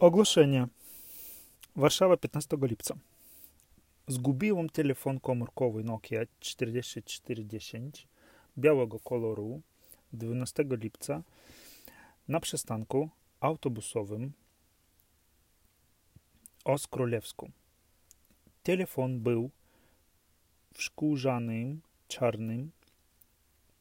Ogłoszenie. Warszawa 15 lipca. Zgubiłem telefon komórkowy Nokia 4410 białego koloru 12 lipca na przystanku autobusowym Oskrólewsku. Telefon był w skórzanym, czarnym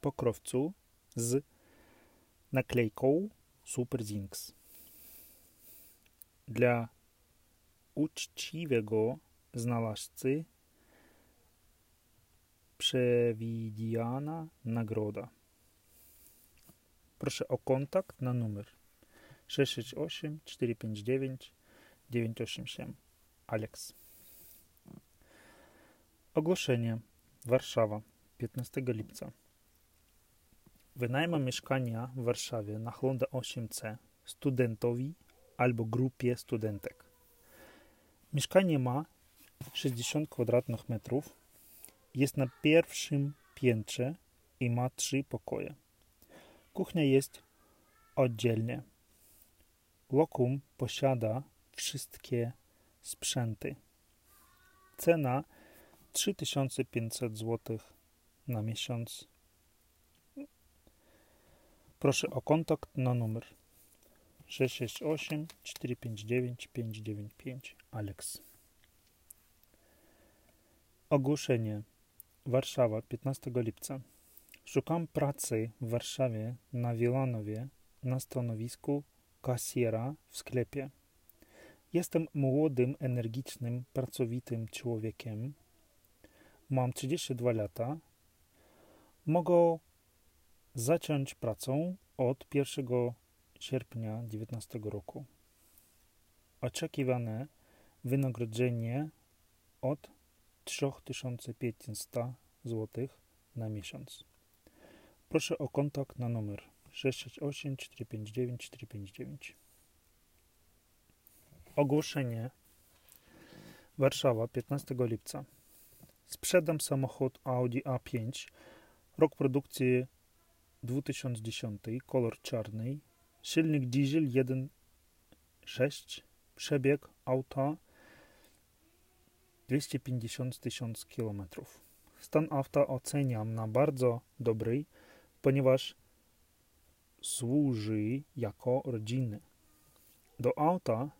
pokrowcu z naklejką Super Zinks. Dla uczciwego znalazcy przewidziana nagroda. Proszę o kontakt na numer 668 459 987 Alex. Ogłoszenie Warszawa 15 lipca. Wynajmę mieszkania w Warszawie na Chlonda 8C studentowi albo grupie studentek. Mieszkanie ma 60 kwadratnych metrów, jest na pierwszym piętrze i ma trzy pokoje. Kuchnia jest oddzielnie. Lokum posiada wszystkie sprzęty. Cena 3500 zł na miesiąc. Proszę o kontakt na numer 668 459 595 Alex. Ogłoszenie Warszawa 15 lipca. Szukam pracy w Warszawie na Wilanowie na stanowisku kasjera w sklepie. Jestem młodym, energicznym, pracowitym człowiekiem. Mam 32 lata. Mogę zacząć pracę od 1 sierpnia 2019 roku. Oczekiwane wynagrodzenie od 3500 zł na miesiąc. Proszę o kontakt na numer 668 459 459. Ogłoszenie Warszawa 15 lipca. Sprzedam samochód Audi A5, rok produkcji 2010, kolor czarny, silnik diesel 1.6, przebieg auta 250 tysięcy km. Stan auta oceniam na bardzo dobry, ponieważ służy jako rodzinny. Do auta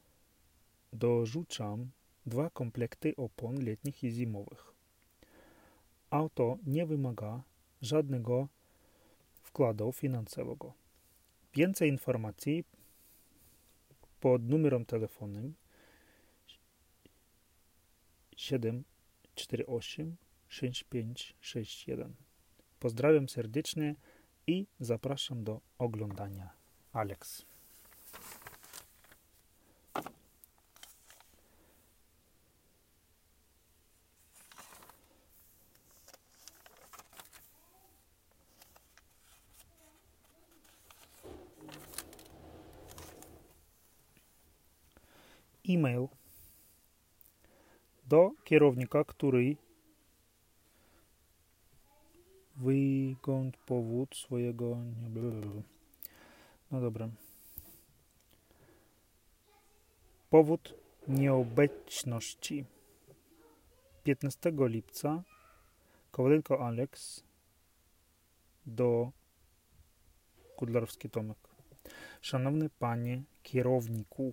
dorzucam dwa komplekty opon letnich i zimowych. Auto nie wymaga żadnego wkładu finansowego. Więcej informacji pod numerem telefonem 748 6561. Pozdrawiam serdecznie i zapraszam do oglądania. Alex. E-mail do kierownika, który wygląd powód swojego no dobra. Powód nieobecności. 15 lipca Kowalenko Alex do Kudlarowski Tomek. Szanowny Panie Kierowniku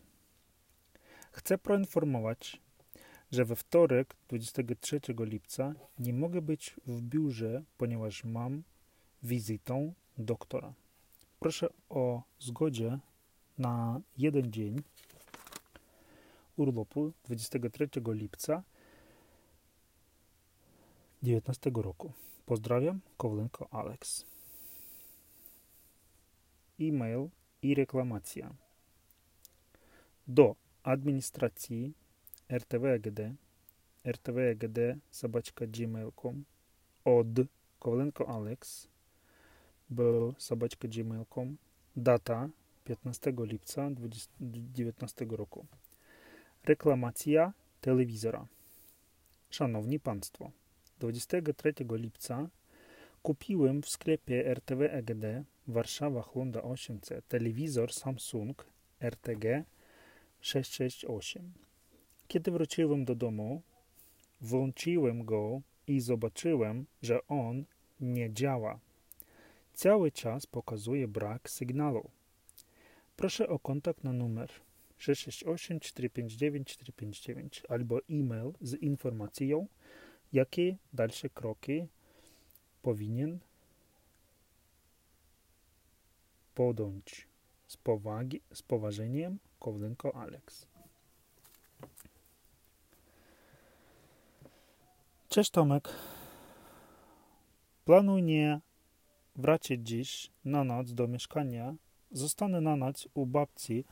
Chcę poinformować, że we wtorek 23 lipca nie mogę być w biurze, ponieważ mam wizytę doktora. Proszę o zgodzie na jeden dzień urlopu 23 lipca 19 roku. Pozdrawiam, Kowlenko Alex. E-mail i reklamacja do administracji rtwegd, rtwegd sobaczka gmail.com od Kowalenko Alex był sobaczka gmail.com data 15 lipca 2019 roku. Reklamacja telewizora. Szanowni Państwo, 23 lipca kupiłem w sklepie RTV EGD Warszawa Honda 8C telewizor Samsung RTG 668. Kiedy wróciłem do domu, włączyłem go i zobaczyłem, że on nie działa. Cały czas pokazuje brak sygnału. Proszę o kontakt na numer 668 459 459 albo e-mail z informacją, jakie dalsze kroki powinien podjąć. Z, powagi, z poważeniem, Kowlenko Alex. Cześć Tomek. Planuję wrócić dziś na noc do mieszkania. Zostanę na noc u babci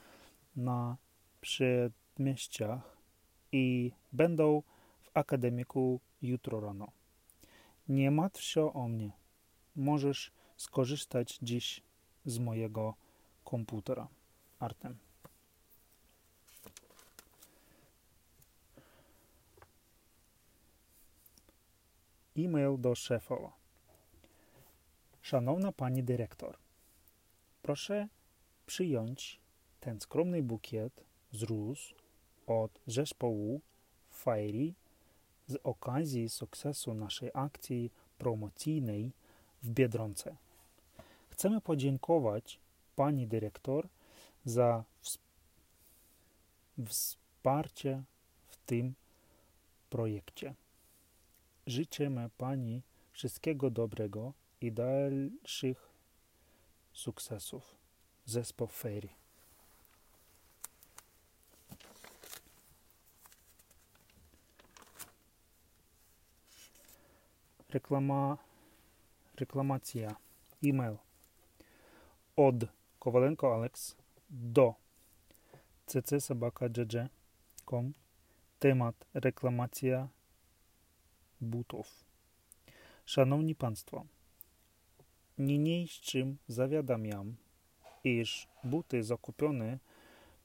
na przedmieściach i będą w akademiku jutro rano. Nie martw się o mnie. Możesz skorzystać dziś z mojego komputera. Artem. E-mail do szefowa. Szanowna pani dyrektor, proszę przyjąć ten skromny bukiet z róż od zespołu Fairy z okazji sukcesu naszej akcji promocyjnej w Biedronce. Chcemy podziękować pani dyrektor za wsparcie w tym projekcie. Życzymy pani wszystkiego dobrego i dalszych sukcesów. Zespół Fairy. Reklama, reklamacja, e-mail od Kowalenko Alex do ccsobaka.gg.com Temat reklamacja butów. Szanowni Państwo, niniejszym zawiadamiam, iż buty zakupione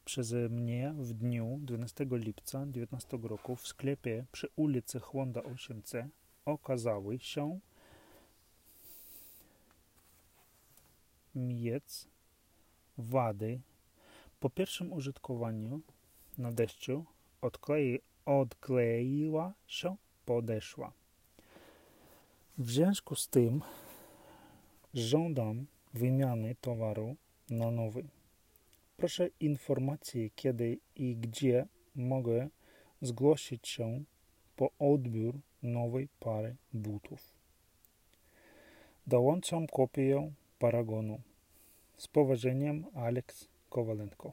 przeze mnie w dniu 12 lipca 2019 roku w sklepie przy ulicy Honda 8C okazały się mieć wady. Po pierwszym użytkowaniu na deszczu odklei, odkleiła się podeszła. W związku z tym żądam wymiany towaru na nowy. Proszę informacje, kiedy i gdzie mogę zgłosić się po odbiór nowej pary butów. Dołączam kopię paragonu. Z poważeniem Alex Kowalenko.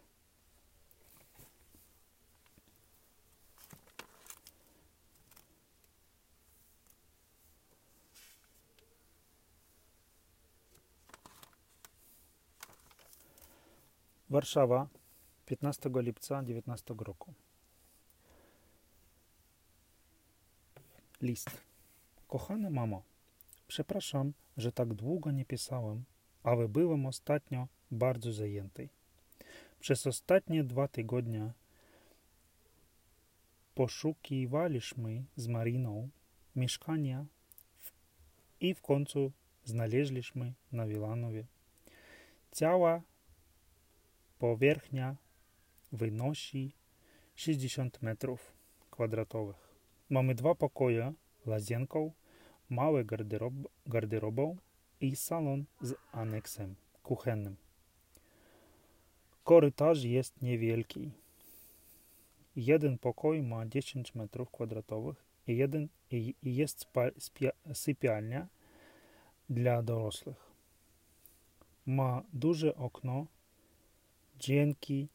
Warszawa, 15 lipca 19 roku. List. Kochana mamo, przepraszam, że tak długo nie pisałem, ale byłem ostatnio bardzo zajęty. Przez ostatnie dwa tygodnie poszukiwaliśmy z Mariną mieszkania i w końcu znaleźliśmy na Wilanowie. Cała powierzchnia wynosi 60 metrów kwadratowych. Mamy dwa pokoje, łazienką, małe garderob, garderobą i salon z aneksem kuchennym. Korytarz jest niewielki. Jeden pokój ma 10 metrów kwadratowych i, jeden, i, jest sypialnia dla dorosłych. Ma duże okno, dzięki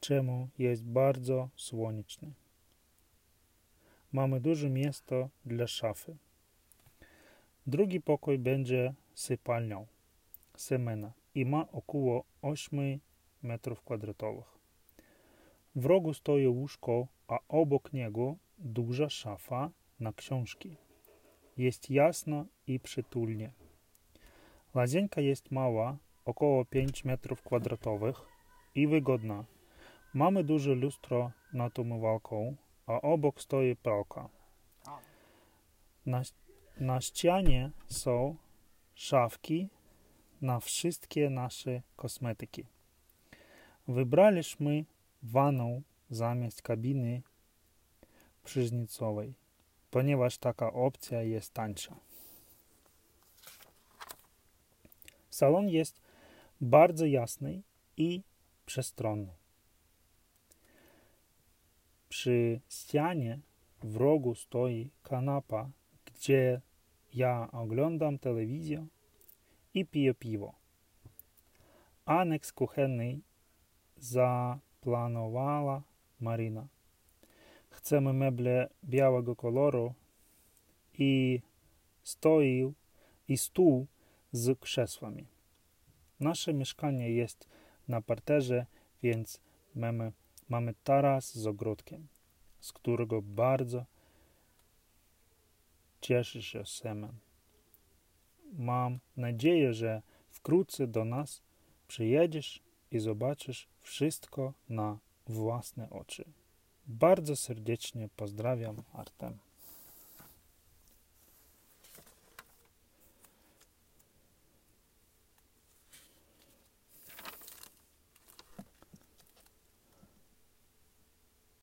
czemu jest bardzo słoneczny. Mamy duże miejsce dla szafy. Drugi pokój będzie sypalnią semena i ma około 8 metrów kwadratowych. W rogu stoi łóżko, a obok niego duża szafa na książki. Jest jasno i przytulnie. Łazienka jest mała, około 5 metrów kwadratowych i wygodna. Mamy duże lustro nad umywalką, a obok stoi pralka. Na, na ścianie są szafki na wszystkie nasze kosmetyki. Wybraliśmy wanną zamiast kabiny prysznicowej, ponieważ taka opcja jest tańsza. Salon jest bardzo jasny i przestronny. Przy ścianie w rogu stoi kanapa, gdzie ja oglądam telewizję i piję piwo. Aneks kuchenny zaplanowała Marina. Chcemy meble białego koloru i stoił i stół z krzesłami. Nasze mieszkanie jest na parterze, więc mamy, taras z ogródkiem, z którego bardzo cieszy się Semen. Mam nadzieję, że wkrótce do nas przyjedziesz i zobaczysz wszystko na własne oczy. Bardzo serdecznie pozdrawiam, Artem.